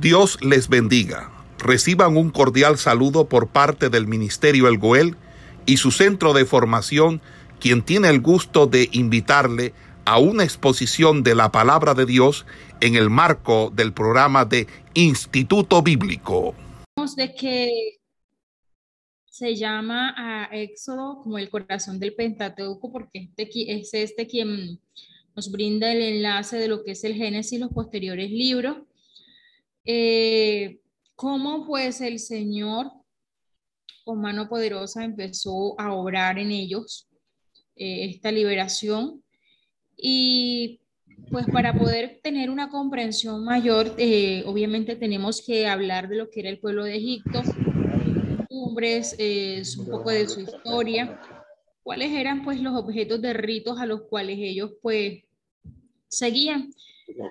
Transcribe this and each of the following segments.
Dios les bendiga. Reciban un cordial saludo por parte del Ministerio El Goel y su centro de formación, quien tiene el gusto de invitarle a una exposición de la palabra de Dios en el marco del programa de Instituto Bíblico. De que se llama a Éxodo como el corazón del Pentateuco porque este, es este quien nos brinda el enlace de lo que es el Génesis y los posteriores libros. Eh, cómo pues el Señor con mano poderosa empezó a obrar en ellos eh, esta liberación y pues para poder tener una comprensión mayor, eh, obviamente tenemos que hablar de lo que era el pueblo de Egipto, costumbres, un poco de su historia, cuáles eran pues los objetos de ritos a los cuales ellos pues seguían. Y pues,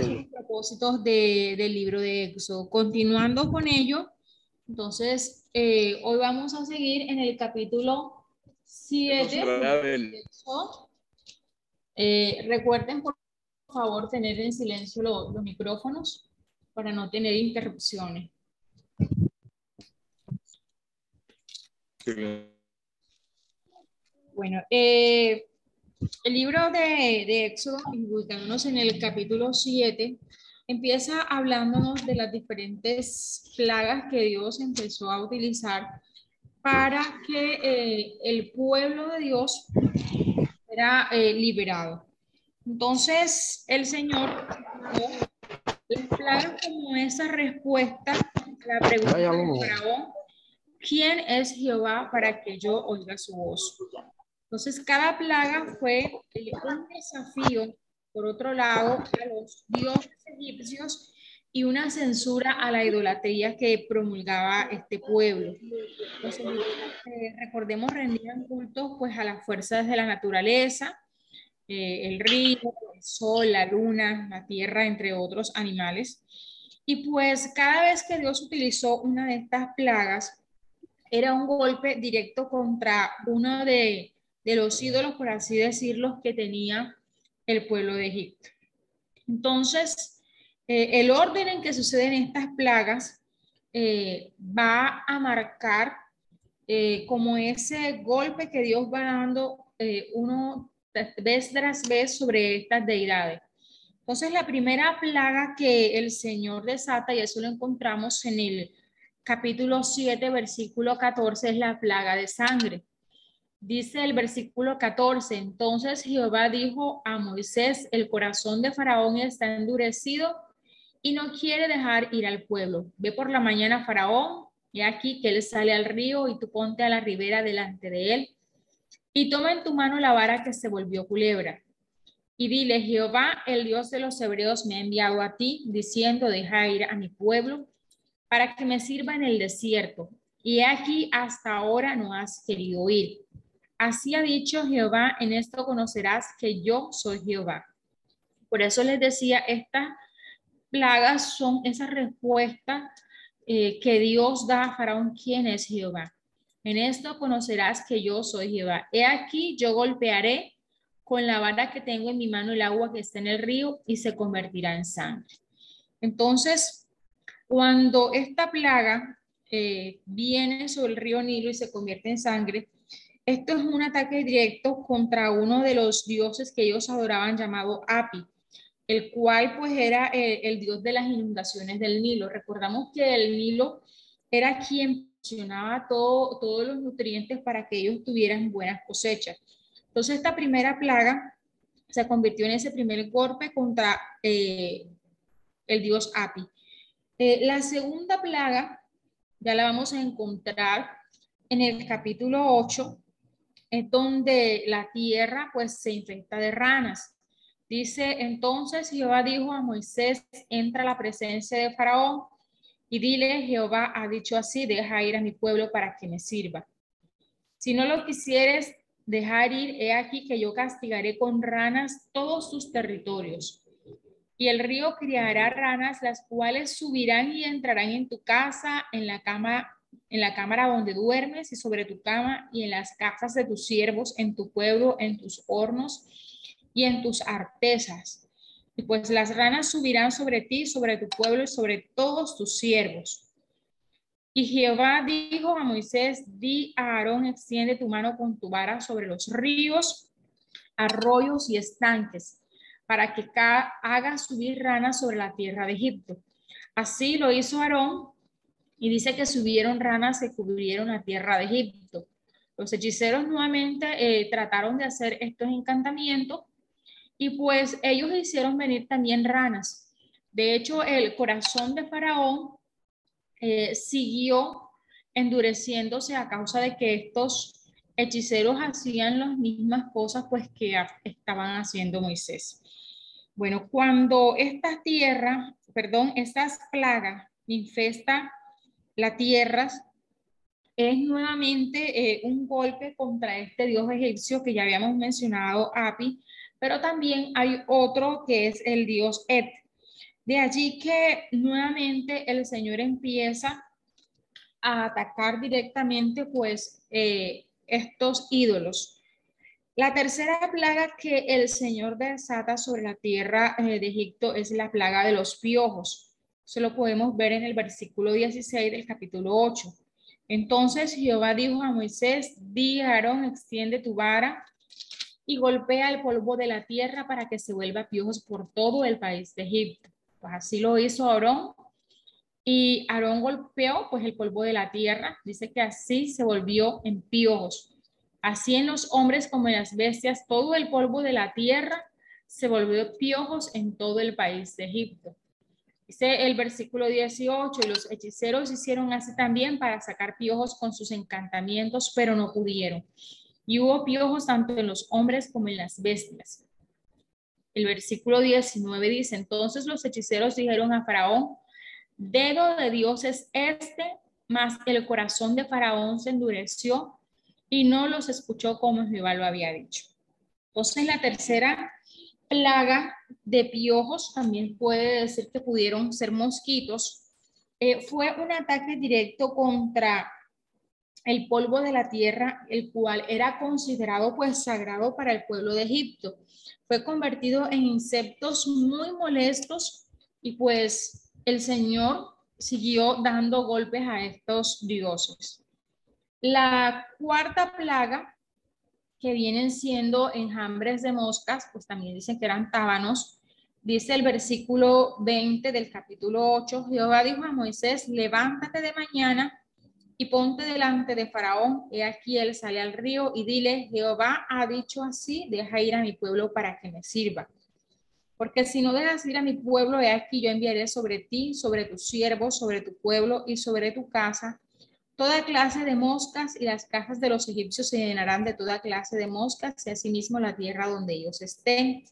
los propósitos de, del libro de Éxodo. Continuando con ello, entonces, eh, hoy vamos a seguir en el capítulo 7. Eh, recuerden, por favor, tener en silencio los, los micrófonos para no tener interrupciones. Bueno, eh, el libro de, de Éxodo, ubicándonos en el capítulo 7, empieza hablándonos de las diferentes plagas que Dios empezó a utilizar para que eh, el pueblo de Dios era eh, liberado. Entonces, el Señor las plagas como esa respuesta a la pregunta de Faraón, ¿quién es Jehová para que yo oiga su voz? Entonces, cada plaga fue un desafío, por otro lado, a los dioses egipcios y una censura a la idolatría que promulgaba este pueblo. Eh, recordemos, rendían culto pues, a las fuerzas de la naturaleza, eh, el río, el sol, la luna, la tierra, entre otros animales. Y pues cada vez que Dios utilizó una de estas plagas, era un golpe directo contra uno de, de los ídolos, por así decirlo, que tenía el pueblo de Egipto. Entonces, eh, el orden en que suceden estas plagas eh, va a marcar eh, como ese golpe que Dios va dando uno vez tras vez sobre estas deidades. Entonces, la primera plaga que el Señor desata, y eso lo encontramos en el capítulo 7, versículo 14, es la plaga de sangre. Dice el versículo 14, entonces Jehová dijo a Moisés, el corazón de Faraón está endurecido y no quiere dejar ir al pueblo. Ve por la mañana Faraón, y aquí que él sale al río y tú ponte a la ribera delante de él y toma en tu mano la vara que se volvió culebra. Y dile, Jehová, el Dios de los hebreos, me ha enviado a ti, diciendo, deja ir a mi pueblo para que me sirva en el desierto. Y aquí hasta ahora no has querido ir. Así ha dicho Jehová, en esto conocerás que yo soy Jehová. Por eso les decía, estas plagas son esa respuesta eh, que Dios da a Faraón, ¿quién es Jehová? En esto conocerás que yo soy Jehová. He aquí, yo golpearé con la vara que tengo en mi mano el agua que está en el río y se convertirá en sangre. Entonces, cuando esta plaga eh, viene sobre el río Nilo y se convierte en sangre, esto es un ataque directo contra uno de los dioses que ellos adoraban llamado Api, el cual pues era eh, el, dios de las inundaciones del Nilo. Recordamos que el Nilo era quien proporcionaba todo, todos los nutrientes para que ellos tuvieran buenas cosechas. Entonces esta primera plaga se convirtió en ese primer golpe contra eh, el dios Api. Eh, la segunda plaga ya la vamos a encontrar en el capítulo 8, es donde la tierra pues se infecta de ranas. Dice, entonces Jehová dijo a Moisés, entra a la presencia de Faraón y dile, Jehová ha dicho así, deja ir a mi pueblo para que me sirva. Si no lo quisieres dejar ir, he aquí que yo castigaré con ranas todos sus territorios. Y el río criará ranas, las cuales subirán y entrarán en tu casa, en la cama en la cámara donde duermes y sobre tu cama y en las casas de tus siervos, en tu pueblo, en tus hornos y en tus artesas. Y pues las ranas subirán sobre ti, sobre tu pueblo y sobre todos tus siervos. Y Jehová dijo a Moisés, di a Aarón, extiende tu mano con tu vara sobre los ríos, arroyos y estanques, para que haga subir ranas sobre la tierra de Egipto. Así lo hizo Aarón, y dice que subieron ranas y cubrieron la tierra de Egipto. Los hechiceros nuevamente eh, trataron de hacer estos encantamientos y pues ellos hicieron venir también ranas. De hecho, el corazón de Faraón eh, siguió endureciéndose a causa de que estos hechiceros hacían las mismas cosas pues que estaban haciendo Moisés. Bueno, cuando esta tierra, perdón, estas plagas infesta la tierra, es nuevamente eh, un golpe contra este dios egipcio que ya habíamos mencionado, Api, pero también hay otro que es el dios Et. De allí que nuevamente el Señor empieza a atacar directamente pues eh, estos ídolos. La tercera plaga que el Señor desata sobre la tierra eh, de Egipto es la plaga de los piojos. Se lo podemos ver en el versículo 16 del capítulo 8. Entonces Jehová dijo a Moisés, di a Aarón, extiende tu vara y golpea el polvo de la tierra para que se vuelva piojos por todo el país de Egipto. Pues así lo hizo Aarón y Aarón golpeó pues el polvo de la tierra. Dice que así se volvió en piojos. Así en los hombres como en las bestias, todo el polvo de la tierra se volvió piojos en todo el país de Egipto. Dice el versículo 18, y los hechiceros hicieron así también para sacar piojos con sus encantamientos, pero no pudieron. Y hubo piojos tanto en los hombres como en las bestias. El versículo 19 dice, entonces los hechiceros dijeron a Faraón, dedo de Dios es este, mas el corazón de Faraón se endureció y no los escuchó como Jehová lo había dicho. Entonces la tercera plaga de piojos, también puede decir que pudieron ser mosquitos, eh, fue un ataque directo contra el polvo de la tierra, el cual era considerado pues sagrado para el pueblo de Egipto. Fue convertido en insectos muy molestos y pues el Señor siguió dando golpes a estos dioses. La cuarta plaga que vienen siendo enjambres de moscas, pues también dicen que eran tábanos. Dice el versículo 20 del capítulo 8, Jehová dijo a Moisés, levántate de mañana y ponte delante de Faraón, he aquí él sale al río y dile, Jehová ha dicho así, deja ir a mi pueblo para que me sirva. Porque si no dejas ir a mi pueblo, he aquí yo enviaré sobre ti, sobre tus siervos, sobre tu pueblo y sobre tu casa toda clase de moscas y las casas de los egipcios se llenarán de toda clase de moscas y asimismo la tierra donde ellos estén.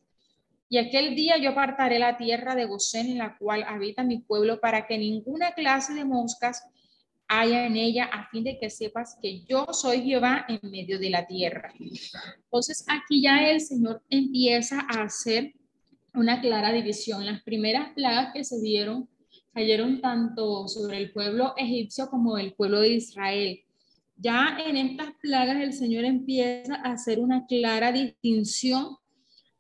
Y aquel día yo apartaré la tierra de Gosén en la cual habita mi pueblo para que ninguna clase de moscas haya en ella a fin de que sepas que yo soy Jehová en medio de la tierra. Entonces aquí ya el Señor empieza a hacer una clara división. Las primeras plagas que se dieron cayeron tanto sobre el pueblo egipcio como el pueblo de Israel. Ya en estas plagas el Señor empieza a hacer una clara distinción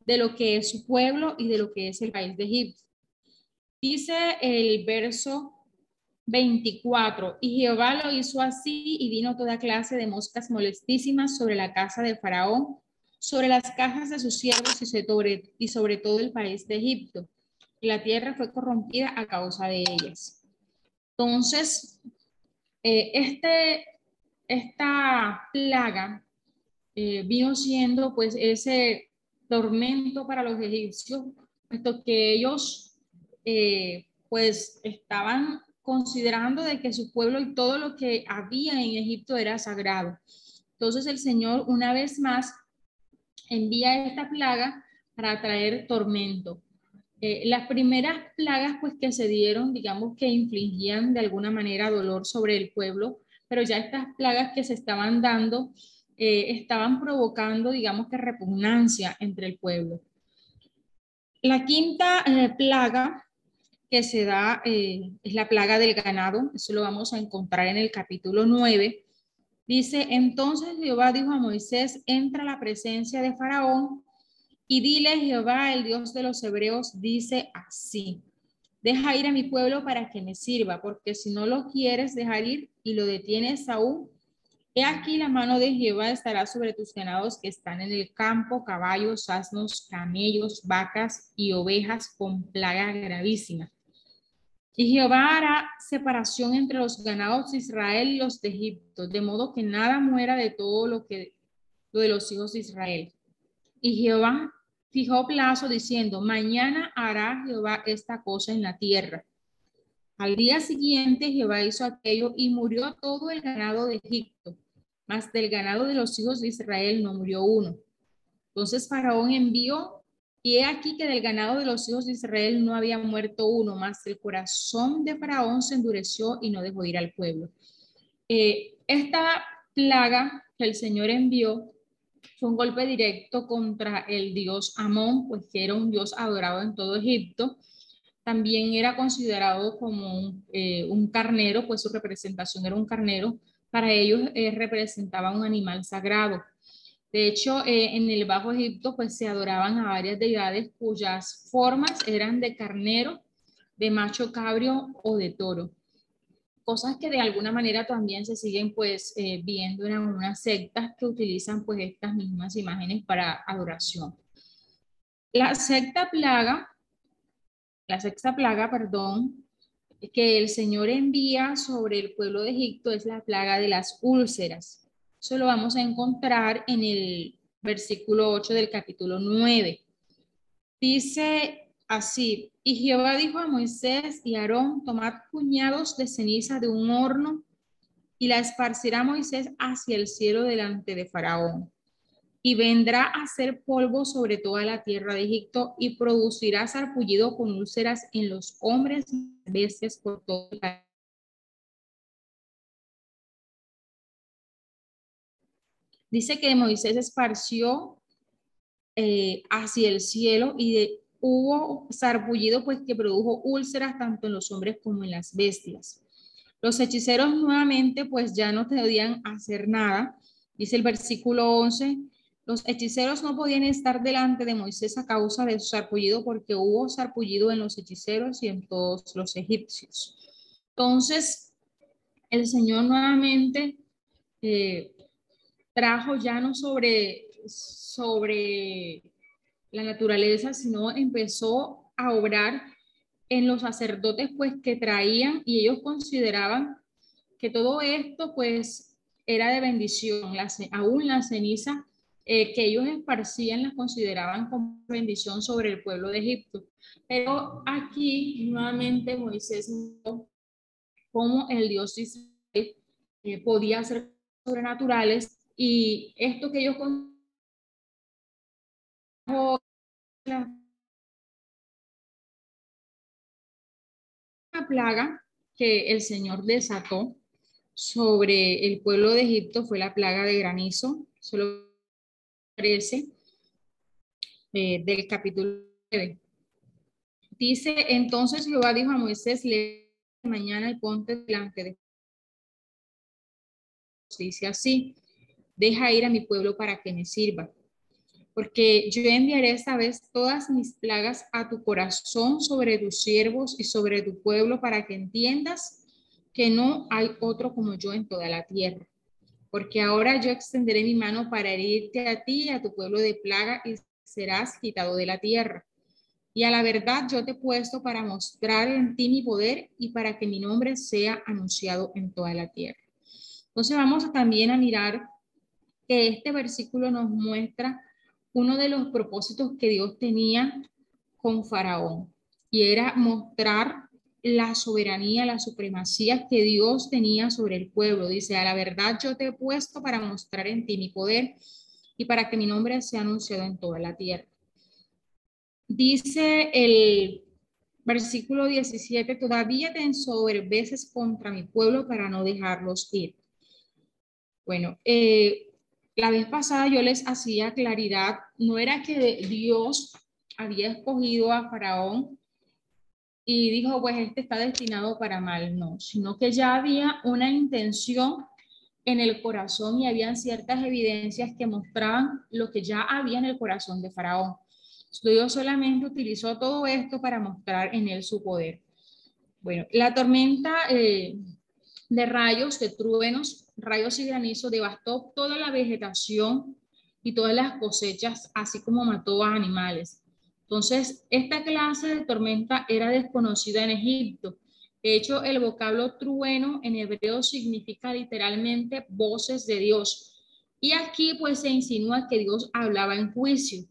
de lo que es su pueblo y de lo que es el país de Egipto. Dice el verso 24, y Jehová lo hizo así y vino toda clase de moscas molestísimas sobre la casa de Faraón, sobre las casas de sus siervos y sobre todo el país de Egipto la tierra fue corrompida a causa de ellas. Entonces, eh, este, esta plaga eh, vino siendo pues ese tormento para los egipcios, puesto que ellos eh, pues estaban considerando de que su pueblo y todo lo que había en Egipto era sagrado. Entonces el Señor una vez más envía esta plaga para traer tormento. Eh, las primeras plagas pues que se dieron, digamos que infligían de alguna manera dolor sobre el pueblo, pero ya estas plagas que se estaban dando eh, estaban provocando, digamos que repugnancia entre el pueblo. La quinta eh, plaga que se da es la plaga del ganado, eso lo vamos a encontrar en el capítulo 9. Dice, entonces Jehová dijo a Moisés, entra a la presencia de Faraón y dile Jehová, el Dios de los hebreos, dice así. Deja ir a mi pueblo para que me sirva, porque si no lo quieres dejar ir y lo detienes aún, he aquí la mano de Jehová estará sobre tus ganados que están en el campo, caballos, asnos, camellos, vacas y ovejas con plaga gravísima. Y Jehová hará separación entre los ganados de Israel y los de Egipto, de modo que nada muera de todo lo que lo de los hijos de Israel. Y Jehová fijó plazo diciendo, mañana hará Jehová esta cosa en la tierra. Al día siguiente Jehová hizo aquello y murió todo el ganado de Egipto, mas del ganado de los hijos de Israel no murió uno. Entonces Faraón envió, y he aquí que del ganado de los hijos de Israel no había muerto uno, mas el corazón de Faraón se endureció y no dejó ir al pueblo. Eh, esta plaga que el Señor envió fue un golpe directo contra el dios Amón, pues que era un dios adorado en todo Egipto. También era considerado como un, eh, carnero, pues su representación era un carnero. Para ellos eh, representaba un animal sagrado. De hecho, eh, en el Bajo Egipto pues se adoraban a varias deidades cuyas formas eran de carnero, de macho cabrio o de toro cosas que de alguna manera también se siguen pues eh, viendo en algunas sectas que utilizan pues estas mismas imágenes para adoración. La secta plaga, la sexta plaga, perdón, que el Señor envía sobre el pueblo de Egipto es la plaga de las úlceras. Eso lo vamos a encontrar en el versículo 8 del capítulo 9. Dice así. Y Jehová dijo a Moisés y Aarón, tomad puñados de ceniza de un horno y la esparcirá Moisés hacia el cielo delante de Faraón. Y vendrá a hacer polvo sobre toda la tierra de Egipto y producirá sarpullido con úlceras en los hombres bestias por todo el Dice que Moisés esparció eh, hacia el cielo y de, hubo sarpullido pues que produjo úlceras tanto en los hombres como en las bestias. Los hechiceros nuevamente pues ya no podían hacer nada. Dice el versículo 11, los hechiceros no podían estar delante de Moisés a causa de su sarpullido porque hubo sarpullido en los hechiceros y en todos los egipcios. Entonces, el Señor nuevamente eh, trajo ya no sobre, sobre la naturaleza, sino empezó a obrar en los sacerdotes pues que traían y ellos consideraban que todo esto pues era de bendición, la, aún la ceniza eh, que ellos esparcían las consideraban como bendición sobre el pueblo de Egipto. Pero aquí nuevamente Moisés como el Dios Israel eh, podía hacer sobrenaturales y esto que ellos una plaga que el Señor desató sobre el pueblo de Egipto fue la plaga de granizo. Solo aparece eh, del capítulo 9. Dice, entonces Jehová dijo a Moisés, le mañana y ponte delante de Dice así, deja ir a mi pueblo para que me sirva porque yo enviaré esta vez todas mis plagas a tu corazón sobre tus siervos y sobre tu pueblo para que entiendas que no hay otro como yo en toda la tierra. Porque ahora yo extenderé mi mano para herirte a ti y a tu pueblo de plaga y serás quitado de la tierra. Y a la verdad yo te he puesto para mostrar en ti mi poder y para que mi nombre sea anunciado en toda la tierra. Entonces vamos también a mirar que este versículo nos muestra uno de los propósitos que Dios tenía con Faraón y era mostrar la soberanía, la supremacía que Dios tenía sobre el pueblo. Dice, a la verdad yo te he puesto para mostrar en ti mi poder y para que mi nombre sea anunciado en toda la tierra. Dice el versículo 17, todavía te ensoberbeces contra mi pueblo para no dejarlos ir. Bueno, eh, la vez pasada yo les hacía claridad, no era que Dios había escogido a Faraón y dijo, pues este está destinado para mal, no, sino que ya había una intención en el corazón y habían ciertas evidencias que mostraban lo que ya había en el corazón de Faraón. Dios solamente utilizó todo esto para mostrar en él su poder. Bueno, la tormenta eh, de rayos, de truenos, rayos y granizo devastó toda la vegetación y todas las cosechas, así como mató a animales. Entonces, esta clase de tormenta era desconocida en Egipto. De hecho, el vocablo trueno en hebreo significa literalmente voces de Dios. Y aquí pues se insinúa que Dios hablaba en juicio.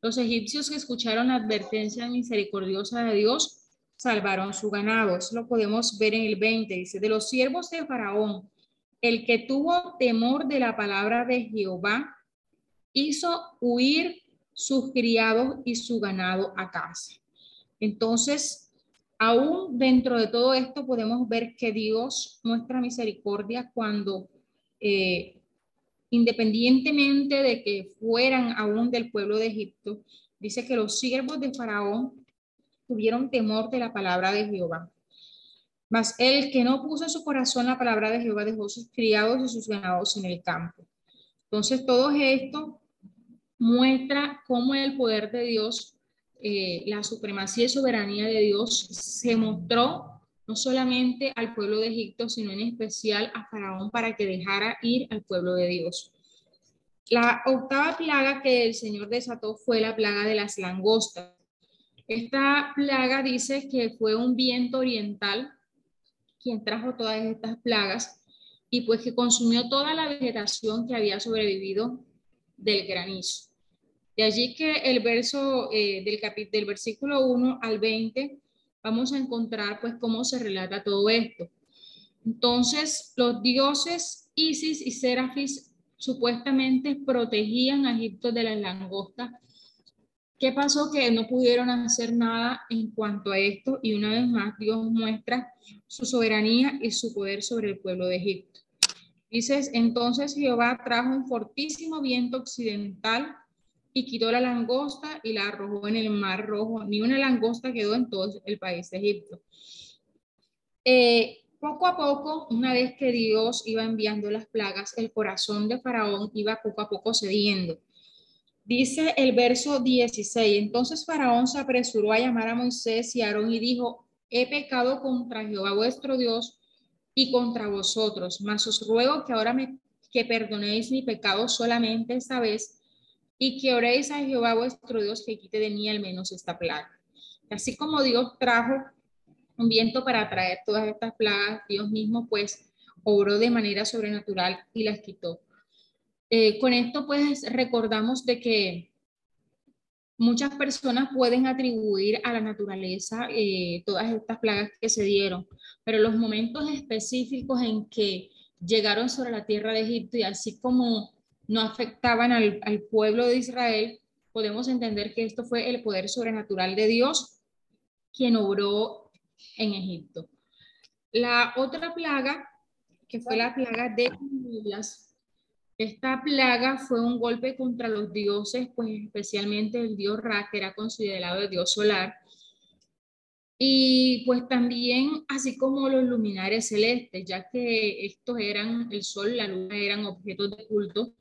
Los egipcios que escucharon la advertencia misericordiosa de Dios salvaron su ganado. Eso lo podemos ver en el 20. Dice, de los siervos de Faraón, el que tuvo temor de la palabra de Jehová, hizo huir sus criados y su ganado a casa. Entonces, aún dentro de todo esto podemos ver que Dios muestra misericordia cuando, eh, independientemente de que fueran aún del pueblo de Egipto, dice que los siervos de Faraón tuvieron temor de la palabra de Jehová. Mas el que no puso en su corazón la palabra de Jehová dejó sus criados y sus ganados en el campo. Entonces todo esto muestra cómo el poder de Dios, eh, la supremacía y soberanía de Dios se mostró no solamente al pueblo de Egipto, sino en especial a Faraón para que dejara ir al pueblo de Dios. La octava plaga que el Señor desató fue la plaga de las langostas. Esta plaga dice que fue un viento oriental quien trajo todas estas plagas y pues que consumió toda la vegetación que había sobrevivido del granizo. De allí que el verso eh, del, del versículo 1 al 20 vamos a encontrar pues cómo se relata todo esto. Entonces, los dioses Isis y Serafis supuestamente protegían a Egipto de las langostas ¿Qué pasó? Que no pudieron hacer nada en cuanto a esto y una vez más Dios muestra su soberanía y su poder sobre el pueblo de Egipto. Dices, entonces Jehová trajo un fortísimo viento occidental y quitó la langosta y la arrojó en el mar rojo. Ni una langosta quedó en todo el país de Egipto. Eh, poco a poco, una vez que Dios iba enviando las plagas, el corazón de Faraón iba poco a poco cediendo. Dice el verso 16, entonces Faraón se apresuró a llamar a Moisés y Aarón y dijo, he pecado contra Jehová vuestro Dios y contra vosotros, mas os ruego que ahora me, que perdonéis mi pecado solamente esta vez y que oréis a Jehová vuestro Dios que quite de mí al menos esta plaga. Así como Dios trajo un viento para traer todas estas plagas, Dios mismo pues obró de manera sobrenatural y las quitó. Eh, con esto pues recordamos de que muchas personas pueden atribuir a la naturaleza eh, todas estas plagas que se dieron, pero los momentos específicos en que llegaron sobre la tierra de Egipto y así como no afectaban al, al pueblo de Israel, podemos entender que esto fue el poder sobrenatural de Dios quien obró en Egipto. La otra plaga, que fue la plaga de las esta plaga fue un golpe contra los dioses, pues especialmente el dios Ra, que era considerado el dios solar, y pues también así como los luminares celestes, ya que estos eran, el sol, la luna eran objetos de culto,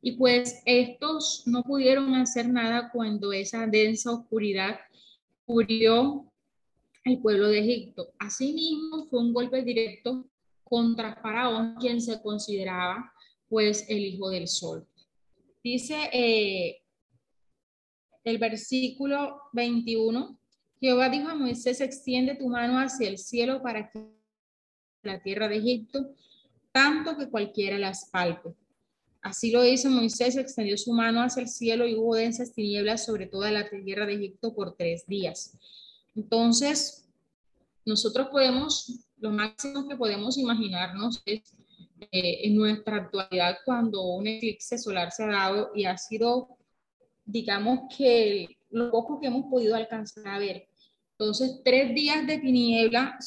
y pues estos no pudieron hacer nada cuando esa densa oscuridad cubrió el pueblo de Egipto. Asimismo, fue un golpe directo contra Faraón, quien se consideraba pues el Hijo del Sol. Dice eh, el versículo 21, Jehová dijo a Moisés, extiende tu mano hacia el cielo para que la tierra de Egipto, tanto que cualquiera las palpe. Así lo hizo Moisés, extendió su mano hacia el cielo y hubo densas tinieblas sobre toda la tierra de Egipto por tres días. Entonces, nosotros podemos, lo máximo que podemos imaginarnos es eh, en nuestra actualidad cuando un eclipse solar se ha dado y ha sido, digamos que lo poco que hemos podido alcanzar a ver. Entonces, tres días de tiniebla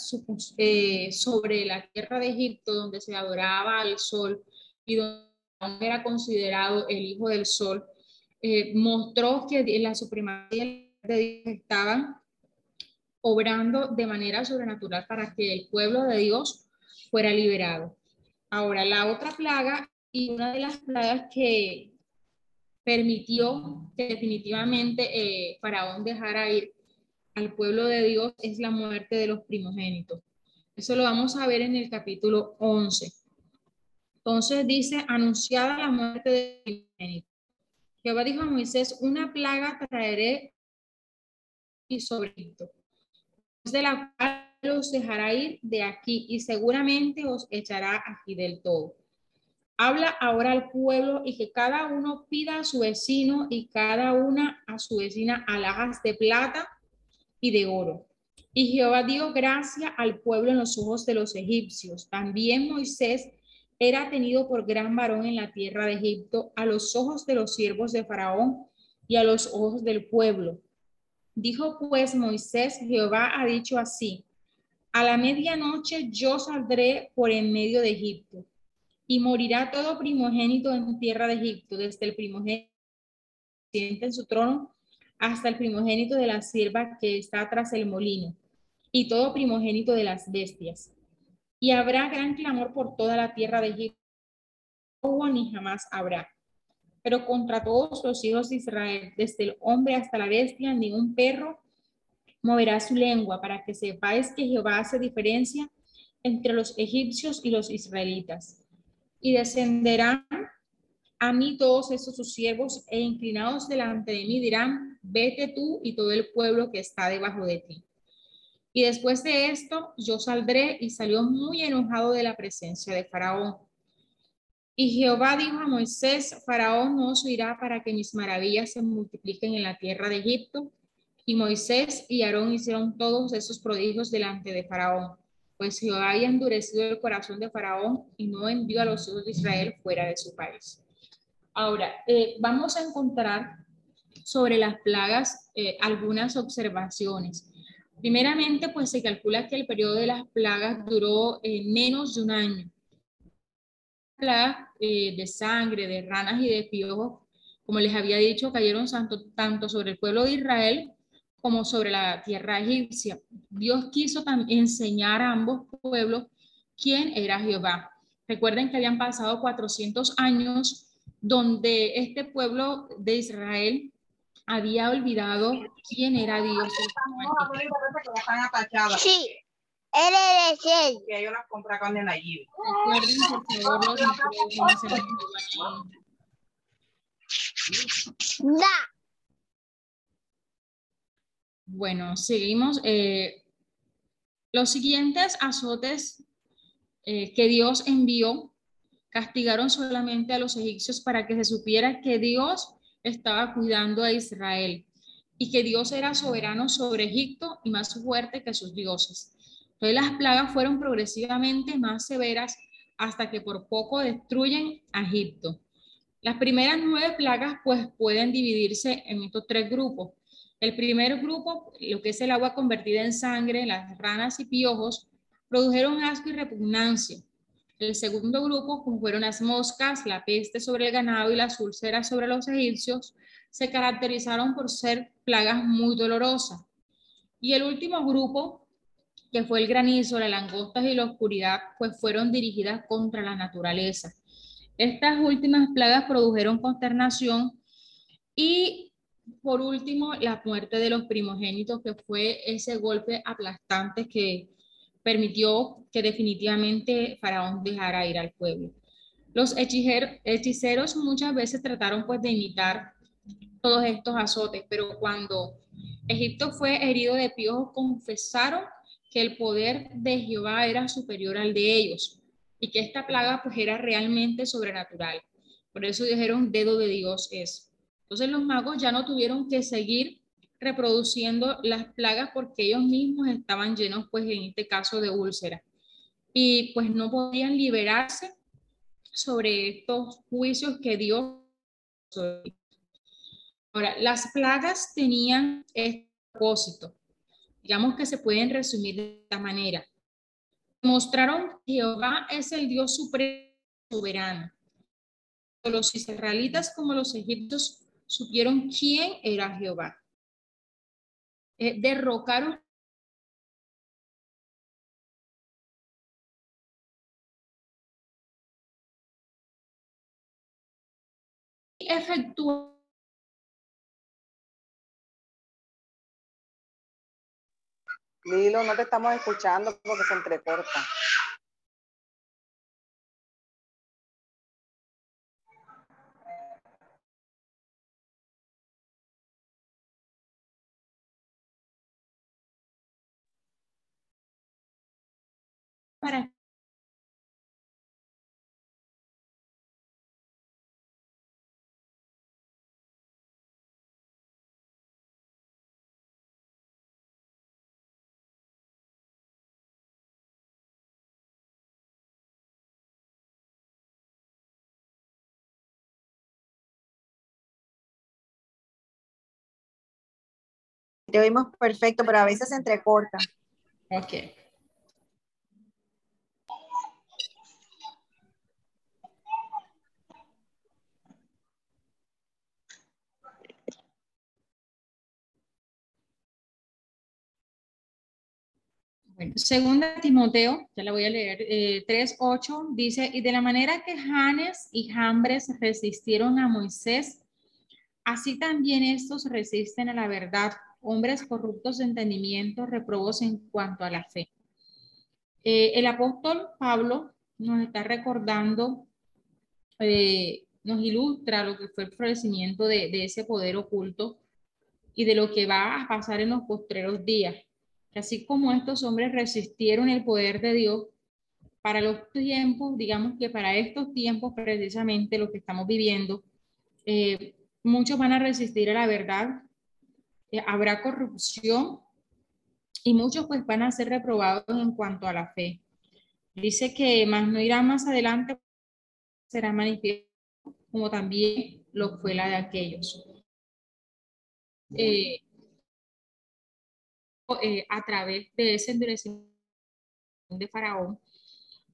eh, sobre la tierra de Egipto, donde se adoraba al sol y donde era considerado el hijo del sol, eh, mostró que la supremacía de Dios estaba obrando de manera sobrenatural para que el pueblo de Dios fuera liberado. Ahora, la otra plaga y una de las plagas que permitió que definitivamente eh, Faraón dejara ir al pueblo de Dios es la muerte de los primogénitos. Eso lo vamos a ver en el capítulo 11. Entonces dice, anunciada la muerte de los primogénitos. Jehová dijo a Moisés, una plaga traeré y sobre esto, de la cual los dejará ir de aquí y seguramente os echará aquí del todo. Habla ahora al pueblo y que cada uno pida a su vecino y cada una a su vecina alhajas de plata y de oro. Y Jehová dio gracia al pueblo en los ojos de los egipcios. También Moisés era tenido por gran varón en la tierra de Egipto a los ojos de los siervos de Faraón y a los ojos del pueblo. Dijo pues Moisés, Jehová ha dicho así, a la medianoche yo saldré por en medio de Egipto y morirá todo primogénito en tierra de Egipto, desde el primogénito en su trono hasta el primogénito de la sierva que está tras el molino, y todo primogénito de las bestias. Y habrá gran clamor por toda la tierra de Egipto, no ni jamás habrá. Pero contra todos los hijos de Israel, desde el hombre hasta la bestia, ni un perro moverá su lengua, para que sepáis que Jehová hace diferencia entre los egipcios y los israelitas y descenderán a mí todos esos sus siervos e inclinados delante de mí dirán, vete tú y todo el pueblo que está debajo de ti. Y después de esto yo saldré y salió muy enojado de la presencia de Faraón. Y Jehová dijo a Moisés, Faraón no os oirá para que mis maravillas se multipliquen en la tierra de Egipto. Y Moisés y Aarón hicieron todos esos prodigios delante de Faraón pues Jehová había endurecido el corazón de Faraón y no envió a los hijos de Israel fuera de su país. Ahora, eh, vamos a encontrar sobre las plagas eh, algunas observaciones. Primeramente, pues se calcula que el periodo de las plagas duró eh, menos de un año. Plagas de sangre, de ranas y de piojos, como les había dicho, cayeron tanto, tanto sobre el pueblo de Israel como sobre la tierra egipcia. Dios quiso enseñar a ambos pueblos quién era Jehová. Recuerden que habían pasado 400 años donde este pueblo de Israel había olvidado quién era Dios. Sí, él es Que yo las compré con el allí. Recuerden, por favor, los Da. Bueno, seguimos. Eh, los siguientes azotes eh, que Dios envió castigaron solamente a los egipcios para que se supiera que Dios estaba cuidando a Israel y que Dios era soberano sobre Egipto y más fuerte que sus dioses. Entonces las plagas fueron progresivamente más severas hasta que por poco destruyen a Egipto. Las primeras nueve plagas pues pueden dividirse en estos tres grupos. El primer grupo, lo que es el agua convertida en sangre, las ranas y piojos, produjeron asco y repugnancia. El segundo grupo, como fueron las moscas, la peste sobre el ganado y las úlceras sobre los egipcios, se caracterizaron por ser plagas muy dolorosas. Y el último grupo, que fue el granizo, las langostas y la oscuridad, pues fueron dirigidas contra la naturaleza. Estas últimas plagas produjeron consternación y por último, la muerte de los primogénitos, que fue ese golpe aplastante que permitió que definitivamente Faraón dejara ir al pueblo. Los hechiceros muchas veces trataron pues de imitar todos estos azotes, pero cuando Egipto fue herido de piojos, confesaron que el poder de Jehová era superior al de ellos y que esta plaga pues era realmente sobrenatural. Por eso dijeron, dedo de Dios es. Entonces los magos ya no tuvieron que seguir reproduciendo las plagas porque ellos mismos estaban llenos, pues en este caso, de úlceras. Y pues no podían liberarse sobre estos juicios que Dios... Ahora, las plagas tenían este propósito. Digamos que se pueden resumir de esta manera. Mostraron que Jehová es el Dios supremo soberano. Los israelitas como los egipcios supieron quién era Jehová. Eh, derrocaron efectuaron Lilo, no te estamos escuchando porque se entrecorta. Te oímos perfecto, pero a veces se entrecorta. Ok. Segunda Timoteo, ya la voy a leer, eh, 3.8, dice, y de la manera que Janes y Jambres resistieron a Moisés, así también estos resisten a la verdad, hombres corruptos de entendimiento, reprobos en cuanto a la fe. Eh, el apóstol Pablo nos está recordando, eh, nos ilustra lo que fue el florecimiento de, ese poder oculto y de lo que va a pasar en los postreros días que así como estos hombres resistieron el poder de Dios, para los tiempos, digamos que para estos tiempos precisamente lo que estamos viviendo, eh, muchos van a resistir a la verdad, eh, habrá corrupción y muchos pues van a ser reprobados en cuanto a la fe. Dice que más no irá más adelante, será manifiesto como también lo fue la de aquellos. Eh, eh, a través de ese endurecimiento de Faraón,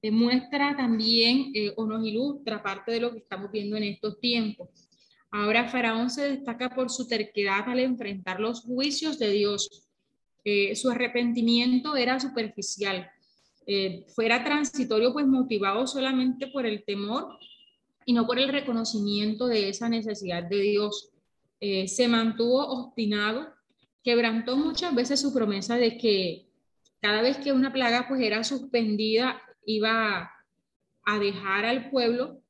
demuestra también o nos ilustra parte de lo que estamos viendo en estos tiempos. Ahora Faraón se destaca por su terquedad al enfrentar los juicios de Dios. Eh, su arrepentimiento era superficial, fuera transitorio, pues motivado solamente por el temor y no por el reconocimiento de esa necesidad de Dios. se mantuvo obstinado quebrantó muchas veces su promesa de que cada vez que una plaga pues era suspendida iba a dejar al pueblo,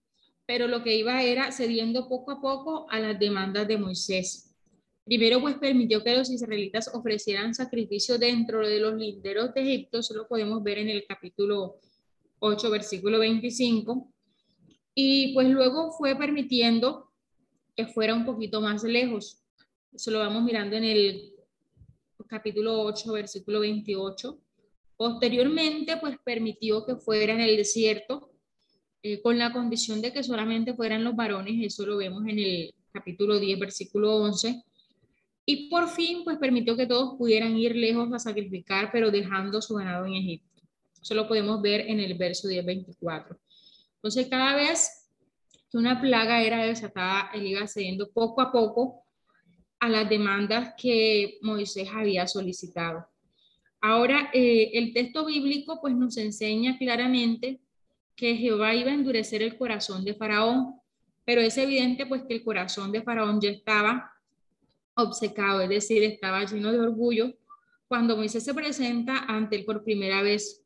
pero lo que iba era cediendo poco a poco a las demandas de Moisés. Primero pues permitió que los israelitas ofrecieran sacrificio dentro de los linderos de Egipto, eso lo podemos ver en el capítulo 8, versículo 25, y pues luego fue permitiendo que fuera un poquito más lejos. Eso lo vamos mirando en el capítulo 8, versículo 28. Posteriormente, pues permitió que fuera en el desierto eh, con la condición de que solamente fueran los varones, eso lo vemos en el capítulo 10, versículo 11. Y por fin, pues permitió que todos pudieran ir lejos a sacrificar, pero dejando su ganado en Egipto. Eso lo podemos ver en el verso 10, 24. Entonces, cada vez que una plaga era desatada, él iba cediendo poco a poco a las demandas que Moisés había solicitado. Ahora, eh, el texto bíblico pues nos enseña claramente que Jehová iba a endurecer el corazón de Faraón, pero es evidente pues que el corazón de Faraón ya estaba obcecado, es decir, estaba lleno de orgullo cuando Moisés se presenta ante él por primera vez.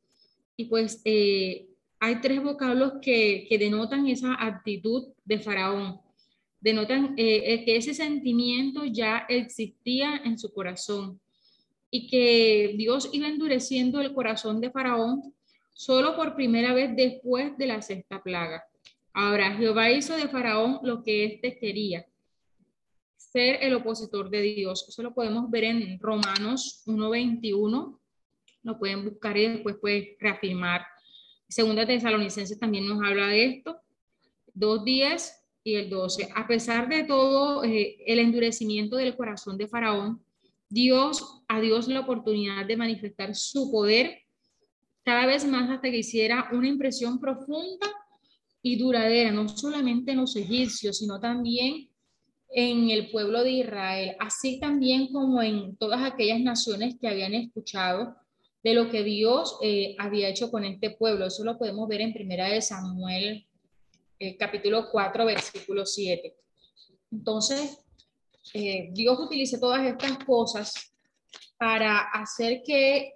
Y pues eh, hay tres vocablos que, que denotan esa actitud de Faraón denotan eh, eh, que ese sentimiento ya existía en su corazón y que Dios iba endureciendo el corazón de Faraón solo por primera vez después de la sexta plaga. Ahora, Jehová hizo de Faraón lo que éste quería, ser el opositor de Dios. Eso lo podemos ver en Romanos 1.21, lo pueden buscar y después pues reafirmar. Segunda Tesalonicenses también nos habla de esto. Dos días y el 12. A pesar de todo eh, el endurecimiento del corazón de Faraón, Dios, a Dios la oportunidad de manifestar su poder cada vez más hasta que hiciera una impresión profunda y duradera, no solamente en los egipcios, sino también en el pueblo de Israel, así también como en todas aquellas naciones que habían escuchado de lo que Dios eh, había hecho con este pueblo. Eso lo podemos ver en Primera de Samuel eh, capítulo 4, versículo 7. Entonces, eh, Dios utiliza todas estas cosas para hacer que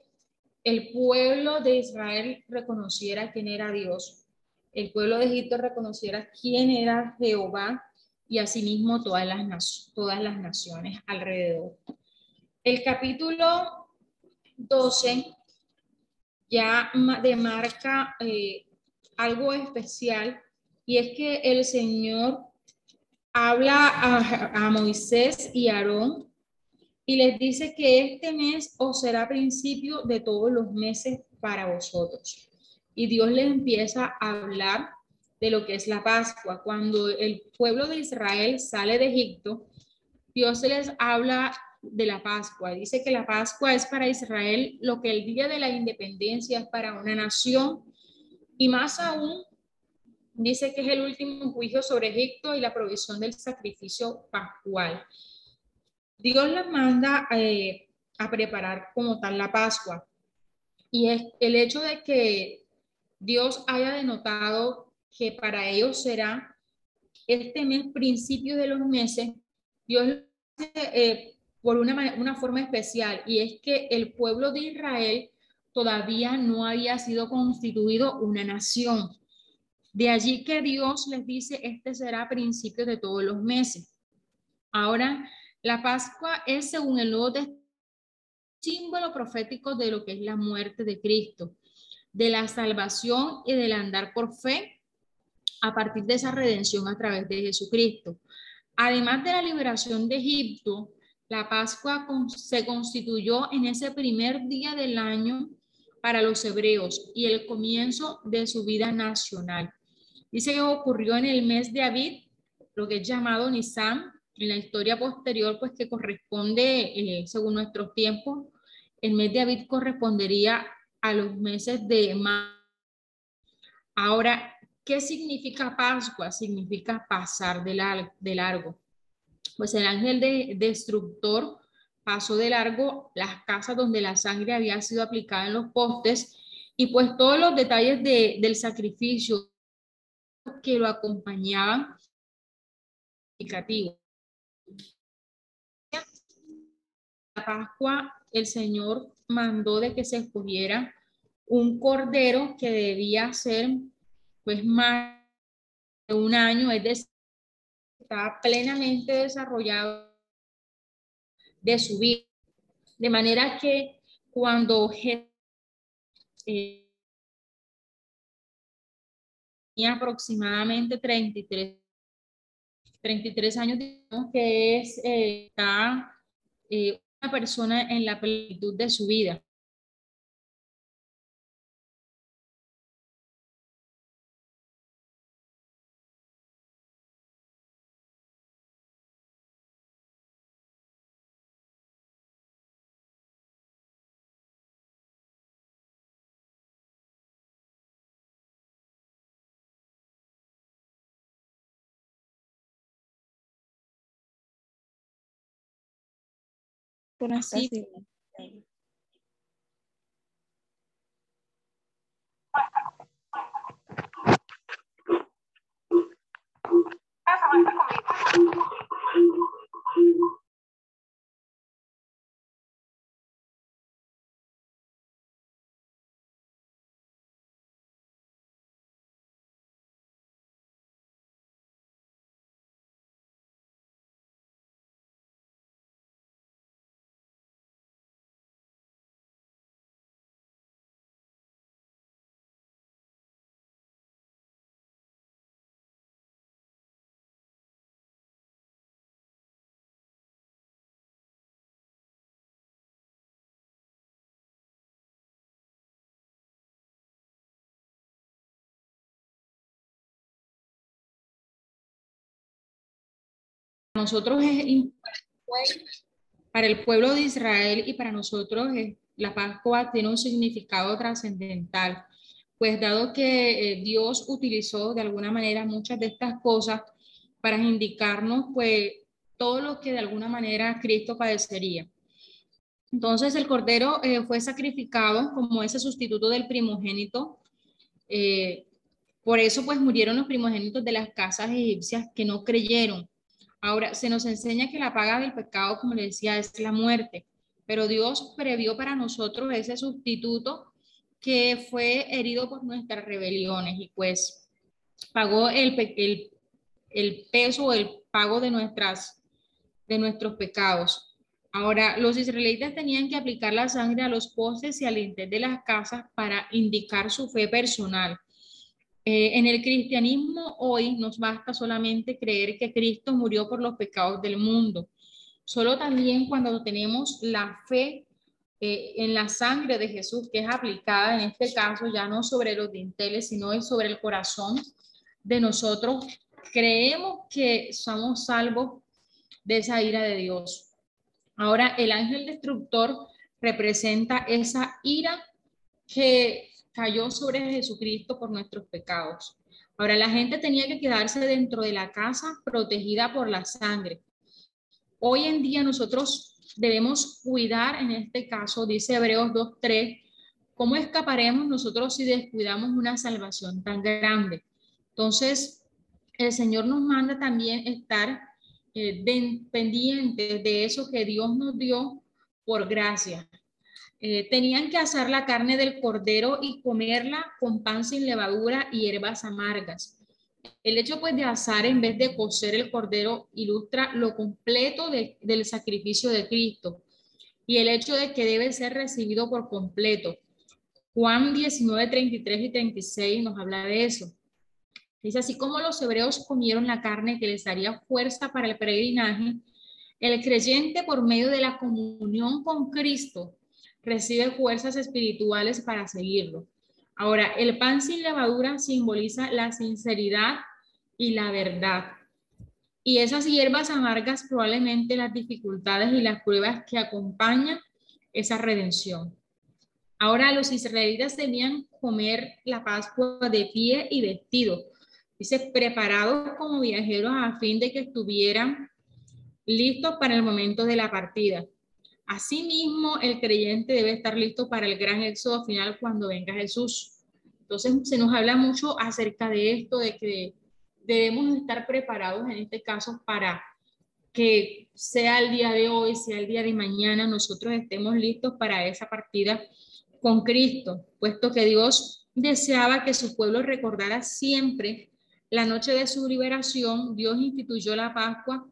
el pueblo de Israel reconociera quién era Dios, el pueblo de Egipto reconociera quién era Jehová y asimismo todas las, todas las naciones alrededor. El capítulo 12 ya demarca eh, algo especial y es que el Señor habla a, a Moisés y Aarón y les dice que este mes os será principio de todos los meses para vosotros. Y Dios les empieza a hablar de lo que es la Pascua. Cuando el pueblo de Israel sale de Egipto, Dios les habla de la Pascua. Dice que la Pascua es para Israel lo que el día de la independencia es para una nación. Y más aún, dice que es el último juicio sobre Egipto y la provisión del sacrificio pascual. Dios les manda eh, a preparar como tal la Pascua. Y es el hecho de que Dios haya denotado que para ellos será este mes, principio de los meses, Dios eh, por una, una forma especial, y es que el pueblo de Israel todavía no había sido constituido una nación. De allí que Dios les dice, este será principio de todos los meses. Ahora, la Pascua es, según el Nuevo símbolo profético de lo que es la muerte de Cristo, de la salvación y del andar por fe a partir de esa redención a través de Jesucristo. Además de la liberación de Egipto, la Pascua se constituyó en ese primer día del año para los hebreos y el comienzo de su vida nacional. Dice que ocurrió en el mes de Abid, lo que es llamado Nisan, en la historia posterior, pues que corresponde, eh, según nuestros tiempos, el mes de Abid correspondería a los meses de mayo. Ahora, ¿qué significa Pascua? Significa pasar de, de largo pues el ángel de, destructor pasó de largo las casas donde la sangre había sido aplicada en los postes y pues todos los detalles del sacrificio que lo acompañaban La Pascua, el Señor mandó de que se escogiera un cordero que debía ser pues más de un año, es decir, está plenamente desarrollado de su vida. De manera que cuando eh, tenía aproximadamente 33, 33 años, digamos que es eh, está, eh, una persona en la plenitud de su vida. Así. Nosotros es para el pueblo de Israel y para nosotros la Pascua tiene un significado trascendental, pues dado que eh, Dios utilizó de alguna manera muchas de estas cosas para indicarnos pues todo lo que de alguna manera Cristo padecería. Entonces el cordero eh, fue sacrificado como ese sustituto del primogénito. Eh, por eso pues murieron los primogénitos de las casas egipcias que no creyeron Ahora, se nos enseña que la paga del pecado, como le decía, es la muerte. pero Dios previó para nosotros ese sustituto que fue herido por nuestras rebeliones y pues pagó el, el, peso, el pago de, nuestras, de nuestros pecados. Ahora, los israelitas tenían que aplicar la sangre a los postes y al interior de las casas para indicar su fe personal. Eh, en el cristianismo hoy nos basta solamente creer que Cristo murió por los pecados del mundo. Solo también cuando tenemos la fe eh, en la sangre de Jesús, que es aplicada en este caso ya no sobre los dinteles, sino es sobre el corazón de nosotros, creemos que somos salvos de esa ira de Dios. Ahora, el ángel destructor representa esa ira que cayó sobre Jesucristo por nuestros pecados. Ahora, la gente tenía que quedarse dentro de la casa protegida por la sangre. Hoy en día nosotros debemos cuidar, en este caso, dice Hebreos 2.3, ¿cómo escaparemos nosotros si descuidamos una salvación tan grande? Entonces, el Señor nos manda también estar eh, pendientes de eso que Dios nos dio por gracia. Eh, tenían que asar la carne del cordero y comerla con pan sin levadura y hierbas amargas. El hecho pues de asar en vez de cocer el cordero ilustra lo completo del sacrificio de Cristo y el hecho de que debe ser recibido por completo. Juan 19, 33 y 36 nos habla de eso. Dice, así como los hebreos comieron la carne que les daría fuerza para el peregrinaje, el creyente por medio de la comunión con Cristo recibe fuerzas espirituales para seguirlo. Ahora, el pan sin levadura simboliza la sinceridad y la verdad. Y esas hierbas amargas probablemente las dificultades y las pruebas que acompañan esa redención. Ahora los israelitas debían comer la Pascua de pie y vestido. Dice, preparados como viajeros a fin de que estuvieran listos para el momento de la partida. Asimismo, el creyente debe estar listo para el gran éxodo final cuando venga Jesús. Entonces, se nos habla mucho acerca de esto, de que debemos estar preparados en este caso para que sea el día de hoy, sea el día de mañana, nosotros estemos listos para esa partida con Cristo, puesto que Dios deseaba que su pueblo recordara siempre la noche de su liberación, Dios instituyó la Pascua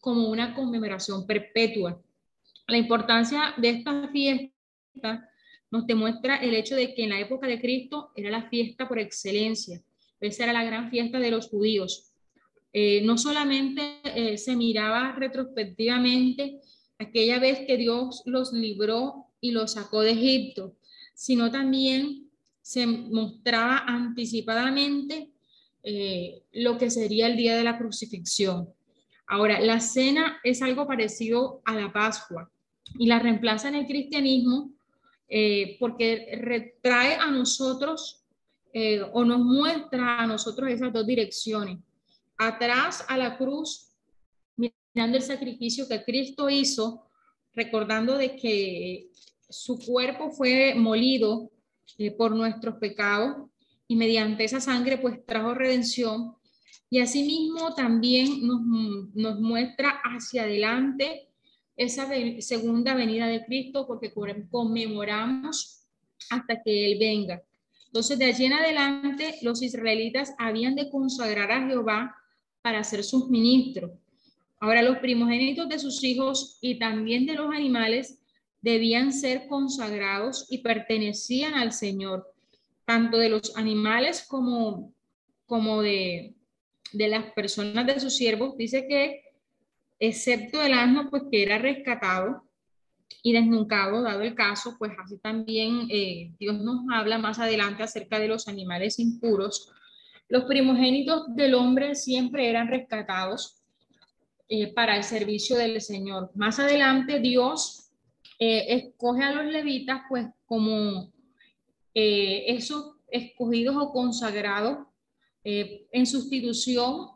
como una conmemoración perpetua. La importancia de esta fiesta nos demuestra el hecho de que en la época de Cristo era la fiesta por excelencia. Esa era la gran fiesta de los judíos. Eh, no solamente eh, se miraba retrospectivamente aquella vez que Dios los libró y los sacó de Egipto, sino también se mostraba anticipadamente eh, lo que sería el día de la crucifixión. Ahora, la cena es algo parecido a la Pascua y la reemplaza en el cristianismo eh, porque retrae a nosotros eh, o nos muestra a nosotros esas dos direcciones. Atrás a la cruz, mirando el sacrificio que Cristo hizo, recordando de que su cuerpo fue molido eh, por nuestros pecados y mediante esa sangre pues trajo redención. Y asimismo también nos, nos muestra hacia adelante esa segunda venida de Cristo porque conmemoramos hasta que Él venga. Entonces, de allí en adelante, los israelitas habían de consagrar a Jehová para ser sus ministros. Ahora, los primogénitos de sus hijos y también de los animales debían ser consagrados y pertenecían al Señor, tanto de los animales como, como de, de las personas de sus siervos. Dice que excepto el asno, pues que era rescatado y desnucado, dado el caso, pues así también eh, Dios nos habla más adelante acerca de los animales impuros. Los primogénitos del hombre siempre eran rescatados eh, para el servicio del Señor. Más adelante Dios eh, escoge a los levitas pues como esos escogidos o consagrados en sustitución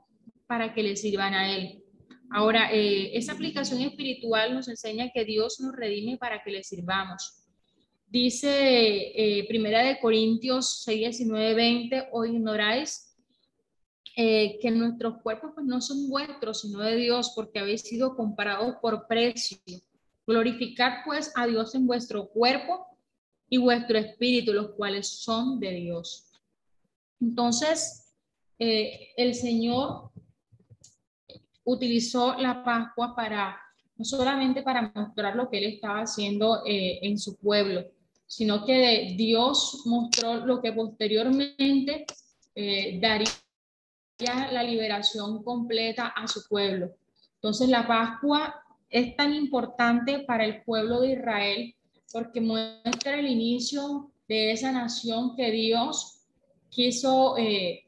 para que le sirvan a Él. Ahora, eh, esa aplicación espiritual nos enseña que Dios nos redime para que le sirvamos. Dice eh, Primera de Corintios 6, 19, 20, o ignoráis eh, que nuestros cuerpos pues, no son vuestros, sino de Dios, porque habéis sido comparados por precio. Glorificad pues a Dios en vuestro cuerpo y vuestro espíritu, los cuales son de Dios. Entonces, eh, el Señor utilizó la Pascua para, no solamente para mostrar lo que Él estaba haciendo eh, en su pueblo, sino que Dios mostró lo que posteriormente eh, daría la liberación completa a su pueblo. Entonces la Pascua es tan importante para el pueblo de Israel porque muestra el inicio de esa nación que Dios quiso eh,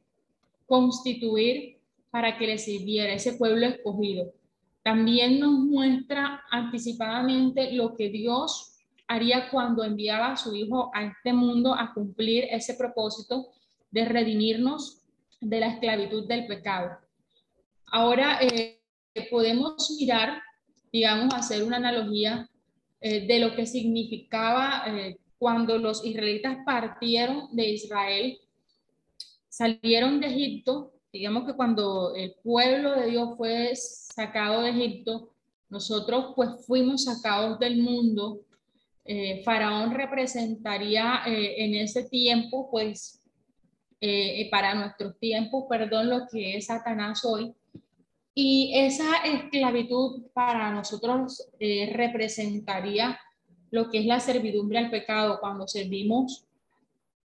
constituir para que le sirviera ese pueblo escogido. También nos muestra anticipadamente lo que Dios haría cuando enviaba a su Hijo a este mundo a cumplir ese propósito de redimirnos de la esclavitud del pecado. Ahora eh, podemos mirar, digamos, hacer una analogía eh, de lo que significaba eh, cuando los israelitas partieron de Israel, salieron de Egipto, digamos que cuando el pueblo de Dios fue sacado de Egipto, nosotros pues fuimos sacados del mundo. Eh, Faraón representaría en ese tiempo pues para nuestros tiempos, perdón, lo que es Satanás hoy, y esa esclavitud para nosotros eh, representaría lo que es la servidumbre al pecado, cuando servimos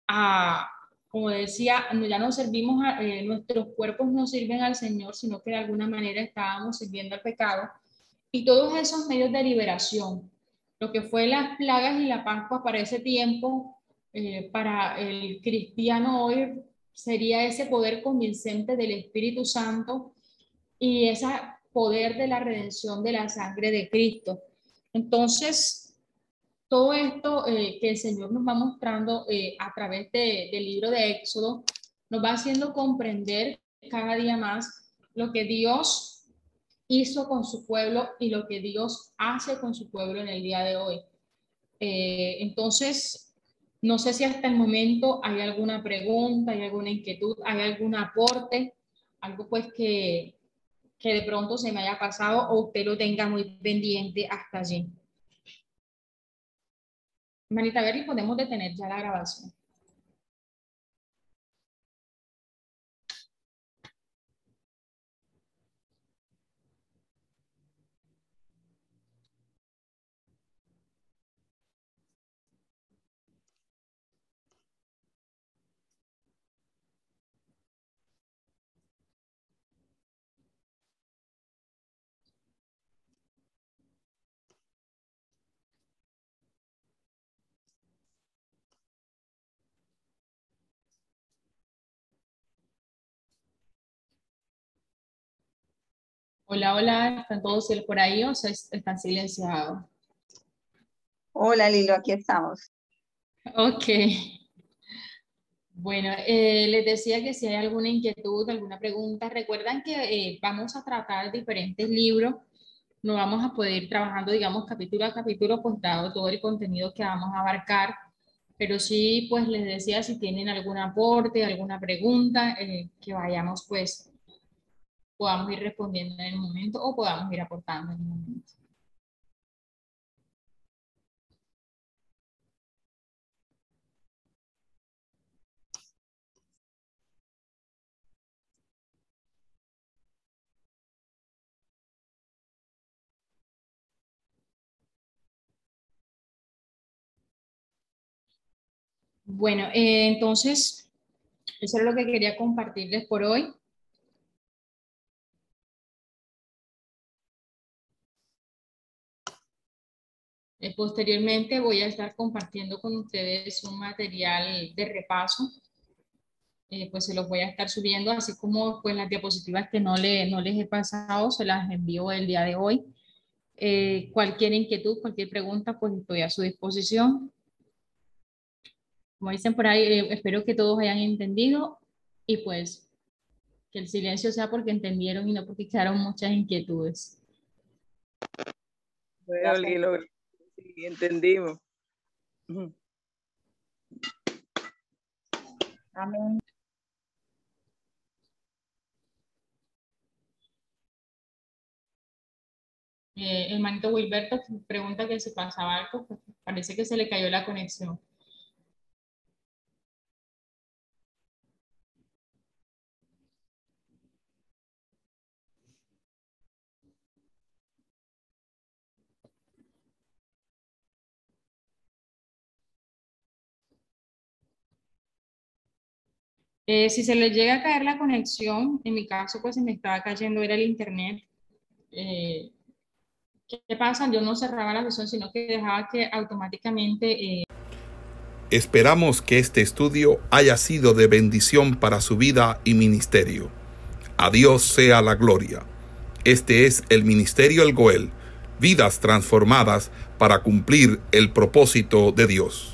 a, como decía, ya no servimos, a, eh, nuestros cuerpos no sirven al Señor, sino que de alguna manera estábamos sirviendo al pecado. Y todos esos medios de liberación, lo que fue las plagas y la Pascua para ese tiempo, eh, para el cristiano hoy, sería ese poder convincente del Espíritu Santo y ese poder de la redención de la sangre de Cristo. Entonces, todo esto eh, que el Señor nos va mostrando eh, a través del libro de Éxodo, nos va haciendo comprender cada día más lo que Dios hizo con su pueblo y lo que Dios hace con su pueblo en el día de hoy. Eh, entonces, no sé si hasta el momento hay alguna pregunta, hay alguna inquietud, hay algún aporte, algo pues que, que de pronto se me haya pasado o usted lo tenga muy pendiente hasta allí. Manita, a ver y podemos detener ya la grabación. Hola, hola, ¿están todos por ahí o se están silenciados? Hola Lilo, aquí estamos. Ok. Bueno, eh, les decía que si hay alguna inquietud, alguna pregunta, recuerdan que eh, vamos a tratar diferentes libros, no vamos a poder ir trabajando, digamos, capítulo a capítulo, pues dado todo el contenido que vamos a abarcar, pero sí, pues les decía, si tienen algún aporte, alguna pregunta, eh, que vayamos pues podamos ir respondiendo en el momento o podamos ir aportando en el momento. Bueno, eh, entonces, eso es lo que quería compartirles por hoy. Eh, posteriormente voy a estar compartiendo con ustedes un material de repaso. Eh, pues se los voy a estar subiendo, así como pues las diapositivas que no, le, no les he pasado, se las envío el día de hoy. Eh, cualquier inquietud, cualquier pregunta, pues estoy a su disposición. Como dicen por ahí, espero que todos hayan entendido y pues que el silencio sea porque entendieron y no porque quedaron muchas inquietudes. Bueno, Entendimos. Amén. Eh, eh, el manito Wilberto pregunta que si pasaba algo, pues, parece que se le cayó la conexión. Eh, si se les llega a caer la conexión, en mi caso pues se me estaba cayendo era el internet. Eh, ¿Qué pasa? Yo no cerraba la sesión, sino que dejaba que automáticamente... Eh... Esperamos que este estudio haya sido de bendición para su vida y ministerio. A Dios sea la gloria. Este es el Ministerio El Goel, vidas transformadas para cumplir el propósito de Dios.